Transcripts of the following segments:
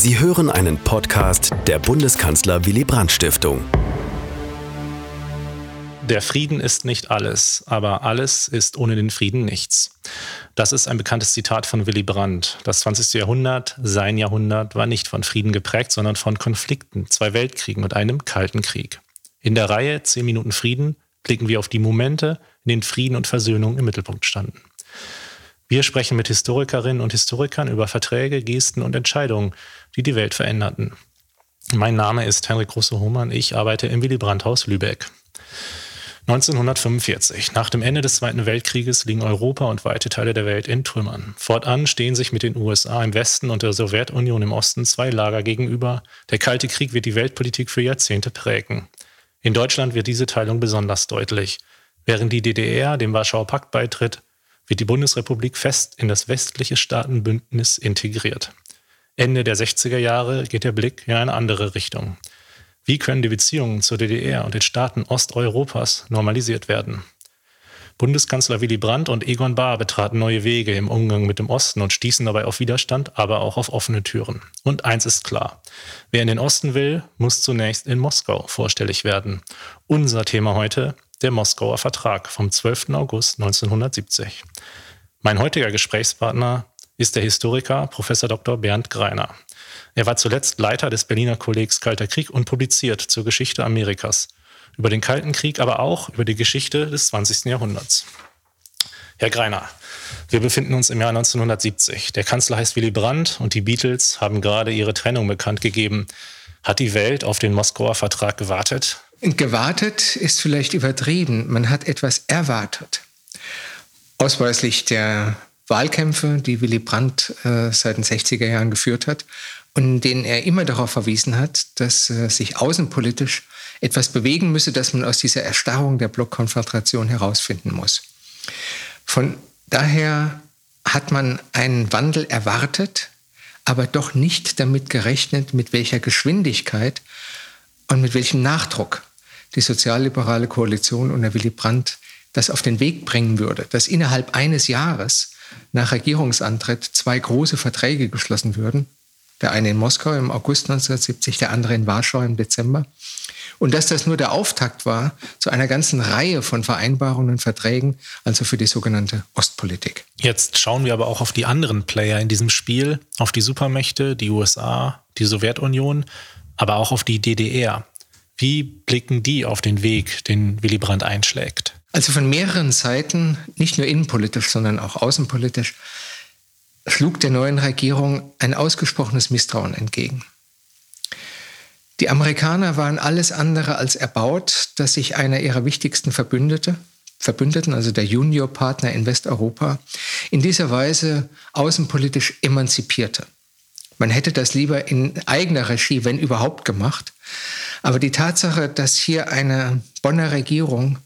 Sie hören einen Podcast der Bundeskanzler Willy Brandt Stiftung. Der Frieden ist nicht alles, aber alles ist ohne den Frieden nichts. Das ist ein bekanntes Zitat von Willy Brandt. Das 20. Jahrhundert, sein Jahrhundert, war nicht von Frieden geprägt, sondern von Konflikten, zwei Weltkriegen und einem Kalten Krieg. In der Reihe 10 Minuten Frieden blicken wir auf die Momente, in denen Frieden und Versöhnung im Mittelpunkt standen. Wir sprechen mit Historikerinnen und Historikern über Verträge, Gesten und Entscheidungen, die die Welt veränderten. Mein Name ist Henrik Große-Hohmann. Ich arbeite im Willy Brandt-Haus Lübeck. 1945. Nach dem Ende des Zweiten Weltkrieges liegen Europa und weite Teile der Welt in Trümmern. Fortan stehen sich mit den USA im Westen und der Sowjetunion im Osten zwei Lager gegenüber. Der Kalte Krieg wird die Weltpolitik für Jahrzehnte prägen. In Deutschland wird diese Teilung besonders deutlich. Während die DDR dem Warschauer Pakt beitritt, wird die Bundesrepublik fest in das westliche Staatenbündnis integriert. Ende der 60er Jahre geht der Blick in eine andere Richtung. Wie können die Beziehungen zur DDR und den Staaten Osteuropas normalisiert werden? Bundeskanzler Willy Brandt und Egon Bahr betraten neue Wege im Umgang mit dem Osten und stießen dabei auf Widerstand, aber auch auf offene Türen. Und eins ist klar. Wer in den Osten will, muss zunächst in Moskau vorstellig werden. Unser Thema heute, der Moskauer Vertrag vom 12. August 1970. Mein heutiger Gesprächspartner ist der Historiker Prof. Dr. Bernd Greiner. Er war zuletzt Leiter des Berliner Kollegs Kalter Krieg und publiziert zur Geschichte Amerikas, über den Kalten Krieg, aber auch über die Geschichte des 20. Jahrhunderts. Herr Greiner, wir befinden uns im Jahr 1970. Der Kanzler heißt Willy Brandt und die Beatles haben gerade ihre Trennung bekannt gegeben. Hat die Welt auf den Moskauer Vertrag gewartet? Gewartet ist vielleicht übertrieben. Man hat etwas erwartet. Ausweislich der Wahlkämpfe, die Willy Brandt äh, seit den 60er Jahren geführt hat und in denen er immer darauf verwiesen hat, dass äh, sich außenpolitisch etwas bewegen müsse, dass man aus dieser Erstarrung der Blockkonfrontation herausfinden muss. Von daher hat man einen Wandel erwartet, aber doch nicht damit gerechnet, mit welcher Geschwindigkeit und mit welchem Nachdruck die sozialliberale Koalition unter Willy Brandt das auf den Weg bringen würde, dass innerhalb eines Jahres nach Regierungsantritt zwei große Verträge geschlossen würden. Der eine in Moskau im August 1970, der andere in Warschau im Dezember. Und dass das nur der Auftakt war zu einer ganzen Reihe von Vereinbarungen und Verträgen, also für die sogenannte Ostpolitik. Jetzt schauen wir aber auch auf die anderen Player in diesem Spiel, auf die Supermächte, die USA, die Sowjetunion, aber auch auf die DDR. Wie blicken die auf den Weg, den Willy Brandt einschlägt? Also von mehreren Seiten, nicht nur innenpolitisch, sondern auch außenpolitisch, schlug der neuen Regierung ein ausgesprochenes Misstrauen entgegen. Die Amerikaner waren alles andere als erbaut, dass sich einer ihrer wichtigsten Verbündete, Verbündeten, also der Juniorpartner in Westeuropa, in dieser Weise außenpolitisch emanzipierte. Man hätte das lieber in eigener Regie, wenn überhaupt, gemacht. Aber die Tatsache, dass hier eine Bonner Regierung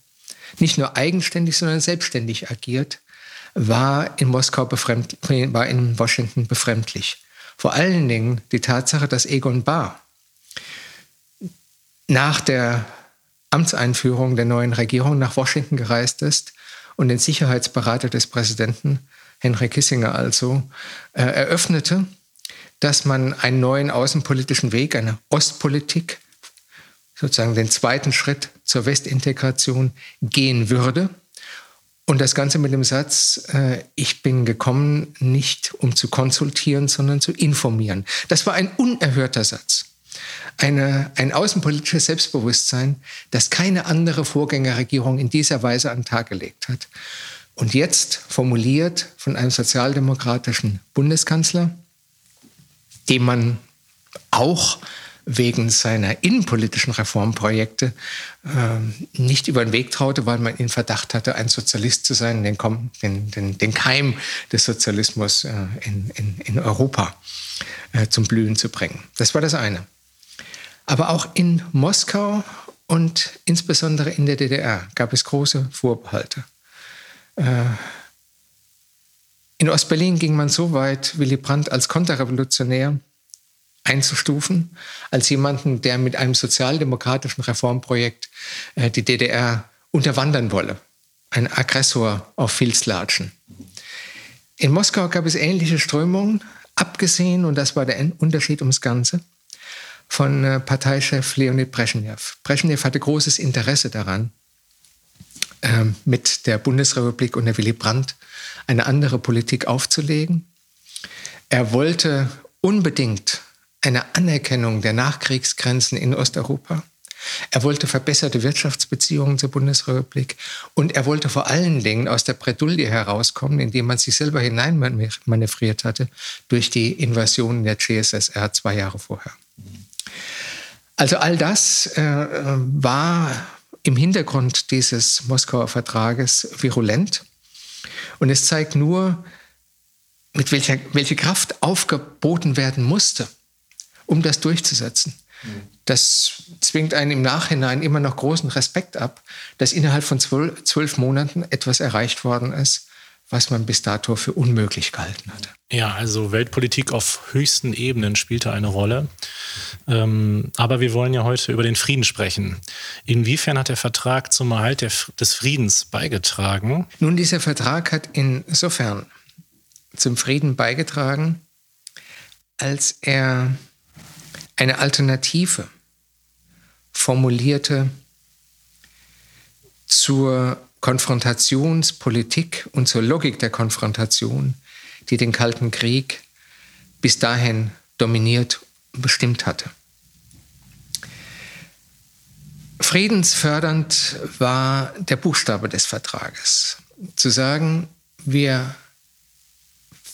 nicht nur eigenständig, sondern selbstständig agiert, war in Moskau war in Washington befremdlich. Vor allen Dingen die Tatsache, dass Egon Bahr nach der Amtseinführung der neuen Regierung nach Washington gereist ist und den Sicherheitsberater des Präsidenten, Henry Kissinger also, äh, eröffnete, dass man einen neuen außenpolitischen Weg, eine Ostpolitik, sozusagen den zweiten Schritt zur Westintegration gehen würde. Und das Ganze mit dem Satz, äh, ich bin gekommen, nicht um zu konsultieren, sondern zu informieren. Das war ein unerhörter Satz. Eine, ein außenpolitisches Selbstbewusstsein, das keine andere Vorgängerregierung in dieser Weise an den Tag gelegt hat. Und jetzt formuliert von einem sozialdemokratischen Bundeskanzler, dem man auch wegen seiner innenpolitischen Reformprojekte äh, nicht über den Weg traute, weil man ihn Verdacht hatte, ein Sozialist zu sein, den, den, den, den Keim des Sozialismus äh, in, in, in Europa äh, zum Blühen zu bringen. Das war das eine. Aber auch in Moskau und insbesondere in der DDR gab es große Vorbehalte. Äh, in Ostberlin ging man so weit, Willy Brandt als Konterrevolutionär einzustufen, als jemanden, der mit einem sozialdemokratischen Reformprojekt äh, die DDR unterwandern wolle. Ein Aggressor auf Filzlatschen. In Moskau gab es ähnliche Strömungen, Abgesehen, und das war der Unterschied ums Ganze, von äh, Parteichef Leonid Brezhnev. Brezhnev hatte großes Interesse daran, äh, mit der Bundesrepublik unter Willy Brandt eine andere Politik aufzulegen. Er wollte unbedingt eine Anerkennung der Nachkriegsgrenzen in Osteuropa. Er wollte verbesserte Wirtschaftsbeziehungen zur Bundesrepublik und er wollte vor allen Dingen aus der Bredouille herauskommen, indem man sich selber hineinmanövriert hatte durch die Invasion der CSSR zwei Jahre vorher. Also all das äh, war im Hintergrund dieses Moskauer Vertrages virulent. Und es zeigt nur, mit welcher welche Kraft aufgeboten werden musste, um das durchzusetzen. Das zwingt einen im Nachhinein immer noch großen Respekt ab, dass innerhalb von zwölf, zwölf Monaten etwas erreicht worden ist, was man bis dato für unmöglich gehalten hatte. Ja, also Weltpolitik auf höchsten Ebenen spielte eine Rolle. Ähm, aber wir wollen ja heute über den Frieden sprechen. Inwiefern hat der Vertrag zum Erhalt der, des Friedens beigetragen? Nun, dieser Vertrag hat insofern zum Frieden beigetragen, als er eine Alternative formulierte zur Konfrontationspolitik und zur Logik der Konfrontation, die den Kalten Krieg bis dahin dominiert und bestimmt hatte. Friedensfördernd war der Buchstabe des Vertrages. Zu sagen, wir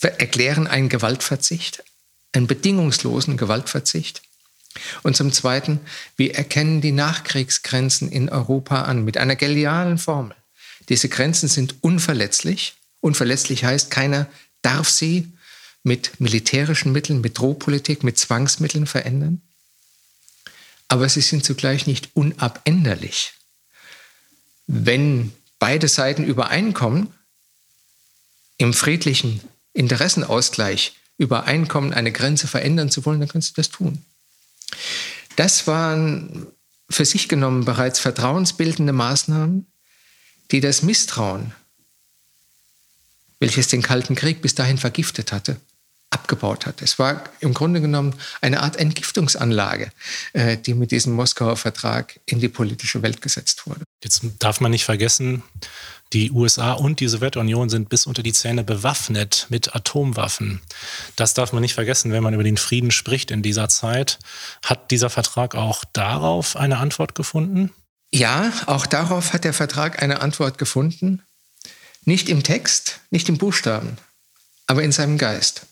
erklären einen Gewaltverzicht, einen bedingungslosen Gewaltverzicht. Und zum Zweiten, wir erkennen die Nachkriegsgrenzen in Europa an mit einer genialen Formel. Diese Grenzen sind unverletzlich. Unverletzlich heißt, keiner darf sie mit militärischen Mitteln, mit Drohpolitik, mit Zwangsmitteln verändern. Aber sie sind zugleich nicht unabänderlich. Wenn beide Seiten übereinkommen, im friedlichen Interessenausgleich übereinkommen, eine Grenze verändern zu wollen, dann können sie das tun. Das waren für sich genommen bereits vertrauensbildende Maßnahmen, die das Misstrauen, welches den Kalten Krieg bis dahin vergiftet hatte, abgebaut hat. Es war im Grunde genommen eine Art Entgiftungsanlage, äh, die mit diesem Moskauer Vertrag in die politische Welt gesetzt wurde. Jetzt darf man nicht vergessen, die USA und die Sowjetunion sind bis unter die Zähne bewaffnet mit Atomwaffen. Das darf man nicht vergessen, wenn man über den Frieden spricht in dieser Zeit. Hat dieser Vertrag auch darauf eine Antwort gefunden? Ja, auch darauf hat der Vertrag eine Antwort gefunden. Nicht im Text, nicht im Buchstaben, aber in seinem Geist.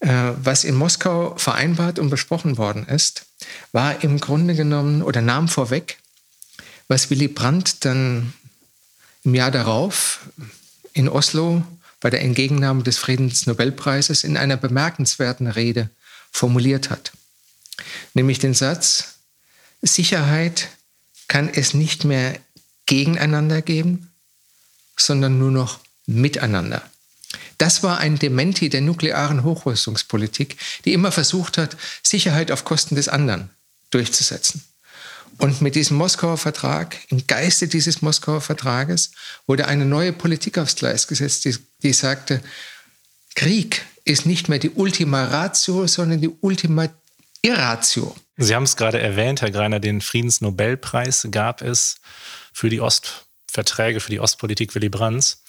Äh, was in Moskau vereinbart und besprochen worden ist, war im Grunde genommen oder nahm vorweg, was Willy Brandt dann im Jahr darauf in Oslo bei der Entgegennahme des Friedensnobelpreises in einer bemerkenswerten Rede formuliert hat. Nämlich den Satz, Sicherheit kann es nicht mehr gegeneinander geben, sondern nur noch miteinander. Das war ein Dementi der nuklearen Hochrüstungspolitik, die immer versucht hat, Sicherheit auf Kosten des anderen durchzusetzen. Und mit diesem Moskauer Vertrag, im Geiste dieses Moskauer Vertrages, wurde eine neue Politik aufs Gleis gesetzt, die, die sagte, Krieg ist nicht mehr die Ultima Ratio, sondern die Ultima Irratio. Sie haben es gerade erwähnt, Herr Greiner, den Friedensnobelpreis gab es für die Ostverträge, für die Ostpolitik Willy Brandts.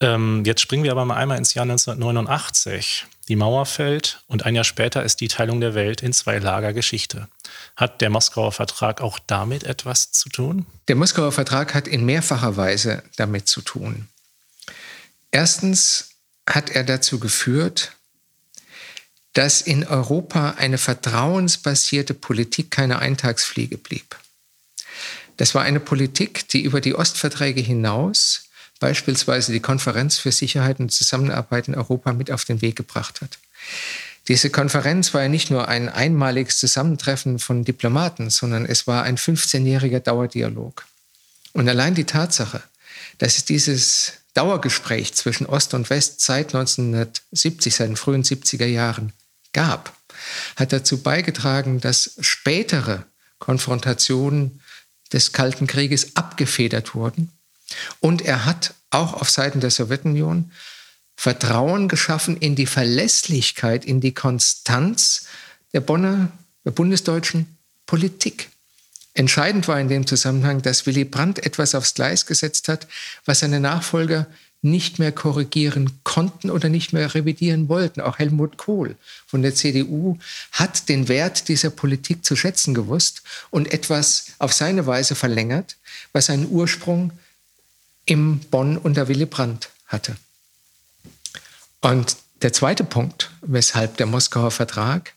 Ähm, jetzt springen wir aber mal einmal ins Jahr 1989. Die Mauer fällt und ein Jahr später ist die Teilung der Welt in zwei Lager Geschichte. Hat der Moskauer Vertrag auch damit etwas zu tun? Der Moskauer Vertrag hat in mehrfacher Weise damit zu tun. Erstens hat er dazu geführt, dass in Europa eine vertrauensbasierte Politik keine Eintagsfliege blieb. Das war eine Politik, die über die Ostverträge hinaus beispielsweise die Konferenz für Sicherheit und Zusammenarbeit in Europa mit auf den Weg gebracht hat. Diese Konferenz war ja nicht nur ein einmaliges Zusammentreffen von Diplomaten, sondern es war ein 15-jähriger Dauerdialog. Und allein die Tatsache, dass es dieses Dauergespräch zwischen Ost und West seit 1970, seit den frühen 70er Jahren gab, hat dazu beigetragen, dass spätere Konfrontationen des Kalten Krieges abgefedert wurden. Und er hat auch auf Seiten der Sowjetunion Vertrauen geschaffen in die Verlässlichkeit, in die Konstanz der Bonner, der bundesdeutschen Politik. Entscheidend war in dem Zusammenhang, dass Willy Brandt etwas aufs Gleis gesetzt hat, was seine Nachfolger nicht mehr korrigieren konnten oder nicht mehr revidieren wollten. Auch Helmut Kohl von der CDU hat den Wert dieser Politik zu schätzen gewusst und etwas auf seine Weise verlängert, was seinen Ursprung im Bonn unter Willy Brandt hatte. Und der zweite Punkt, weshalb der Moskauer Vertrag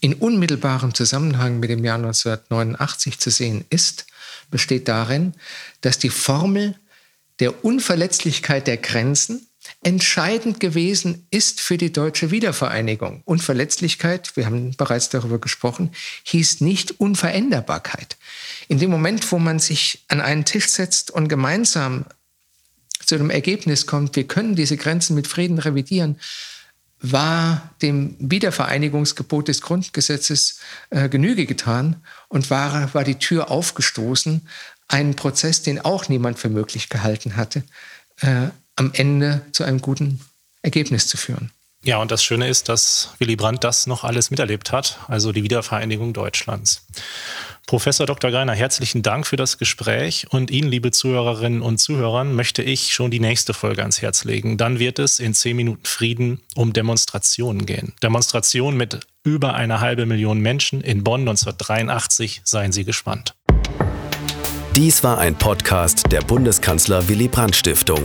in unmittelbarem Zusammenhang mit dem Jahr 1989 zu sehen ist, besteht darin, dass die Formel der Unverletzlichkeit der Grenzen entscheidend gewesen ist für die deutsche Wiedervereinigung. Unverletzlichkeit, wir haben bereits darüber gesprochen, hieß nicht Unveränderbarkeit. In dem Moment, wo man sich an einen Tisch setzt und gemeinsam zu dem Ergebnis kommt, wir können diese Grenzen mit Frieden revidieren, war dem Wiedervereinigungsgebot des Grundgesetzes äh, Genüge getan und war, war die Tür aufgestoßen einen Prozess, den auch niemand für möglich gehalten hatte, äh, am Ende zu einem guten Ergebnis zu führen. Ja, und das Schöne ist, dass Willy Brandt das noch alles miterlebt hat, also die Wiedervereinigung Deutschlands. Professor Dr. Greiner, herzlichen Dank für das Gespräch und Ihnen, liebe Zuhörerinnen und Zuhörer, möchte ich schon die nächste Folge ans Herz legen. Dann wird es in 10 Minuten Frieden um Demonstrationen gehen. Demonstrationen mit über eine halbe Million Menschen in Bonn 1983. Seien Sie gespannt. Dies war ein Podcast der Bundeskanzler Willy Brandt Stiftung.